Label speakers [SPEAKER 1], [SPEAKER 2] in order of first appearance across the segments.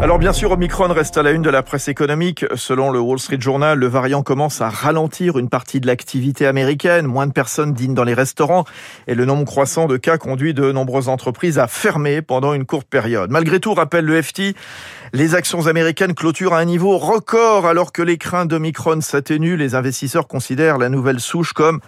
[SPEAKER 1] Alors bien sûr, Omicron reste à la une de la presse économique. Selon le Wall Street Journal, le variant commence à ralentir une partie de l'activité américaine. Moins de personnes dînent dans les restaurants et le nombre croissant de cas conduit de nombreuses entreprises à fermer pendant une courte période. Malgré tout, rappelle le FT, les actions américaines clôturent à un niveau record alors que les craintes d'Omicron s'atténuent. Les investisseurs considèrent la nouvelle souche comme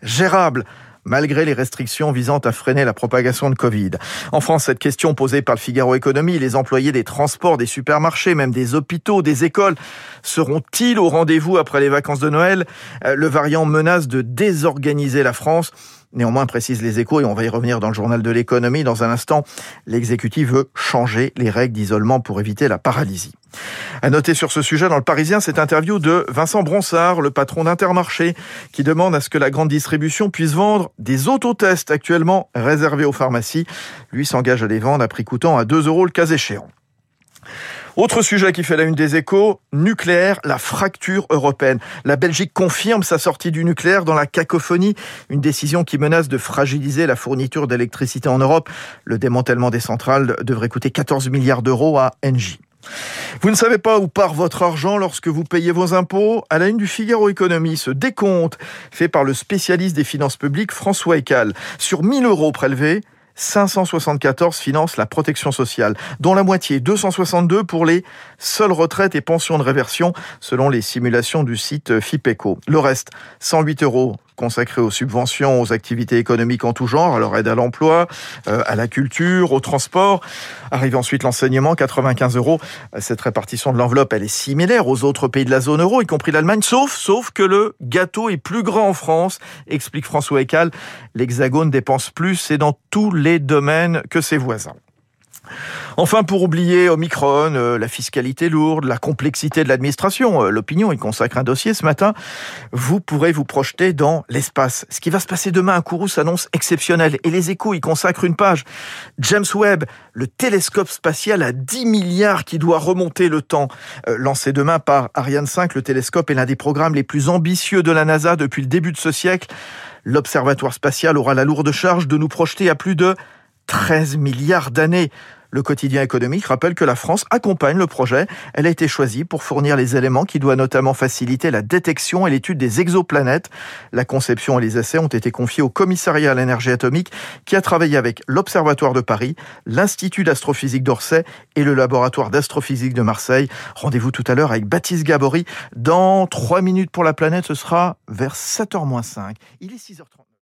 [SPEAKER 1] gérable malgré les restrictions visant à freiner la propagation de Covid. En France, cette question posée par le Figaro Économie, les employés des transports, des supermarchés, même des hôpitaux, des écoles, seront-ils au rendez-vous après les vacances de Noël? Euh, Le variant menace de désorganiser la France. Néanmoins, précise les échos, et on va y revenir dans le journal de l'économie dans un instant, l'exécutif veut changer les règles d'isolement pour éviter la paralysie. À noter sur ce sujet dans le Parisien cette interview de Vincent Bronsard, le patron d'Intermarché, qui demande à ce que la grande distribution puisse vendre des autotests actuellement réservés aux pharmacies. Lui s'engage à les vendre à prix coûtant à 2 euros le cas échéant. Autre sujet qui fait la une des échos, nucléaire, la fracture européenne. La Belgique confirme sa sortie du nucléaire dans la cacophonie, une décision qui menace de fragiliser la fourniture d'électricité en Europe. Le démantèlement des centrales devrait coûter 14 milliards d'euros à Engie. Vous ne savez pas où part votre argent lorsque vous payez vos impôts À la une du Figaro Économie, ce décompte fait par le spécialiste des finances publiques François Ecal. Sur 1000 euros prélevés, 574 financent la protection sociale, dont la moitié, 262 pour les seules retraites et pensions de réversion, selon les simulations du site FIPECO. Le reste, 108 euros consacré aux subventions, aux activités économiques en tout genre, à leur aide à l'emploi, euh, à la culture, au transport. Arrive ensuite l'enseignement, 95 euros. Cette répartition de l'enveloppe, elle est similaire aux autres pays de la zone euro, y compris l'Allemagne, sauf, sauf que le gâteau est plus grand en France, explique François Ecal. L'Hexagone dépense plus et dans tous les domaines que ses voisins. Enfin, pour oublier Omicron, euh, la fiscalité lourde, la complexité de l'administration, euh, l'opinion y consacre un dossier ce matin, vous pourrez vous projeter dans l'espace. Ce qui va se passer demain à Kourou s'annonce exceptionnel et les échos y consacrent une page. James Webb, le télescope spatial à 10 milliards qui doit remonter le temps. Euh, lancé demain par Ariane 5, le télescope est l'un des programmes les plus ambitieux de la NASA depuis le début de ce siècle. L'observatoire spatial aura la lourde charge de nous projeter à plus de 13 milliards d'années. Le quotidien économique rappelle que la France accompagne le projet. Elle a été choisie pour fournir les éléments qui doivent notamment faciliter la détection et l'étude des exoplanètes. La conception et les essais ont été confiés au commissariat à l'énergie atomique qui a travaillé avec l'Observatoire de Paris, l'Institut d'astrophysique d'Orsay et le laboratoire d'astrophysique de Marseille. Rendez-vous tout à l'heure avec Baptiste Gabory. Dans 3 minutes pour la planète, ce sera vers 7h-5. Il est 6h30.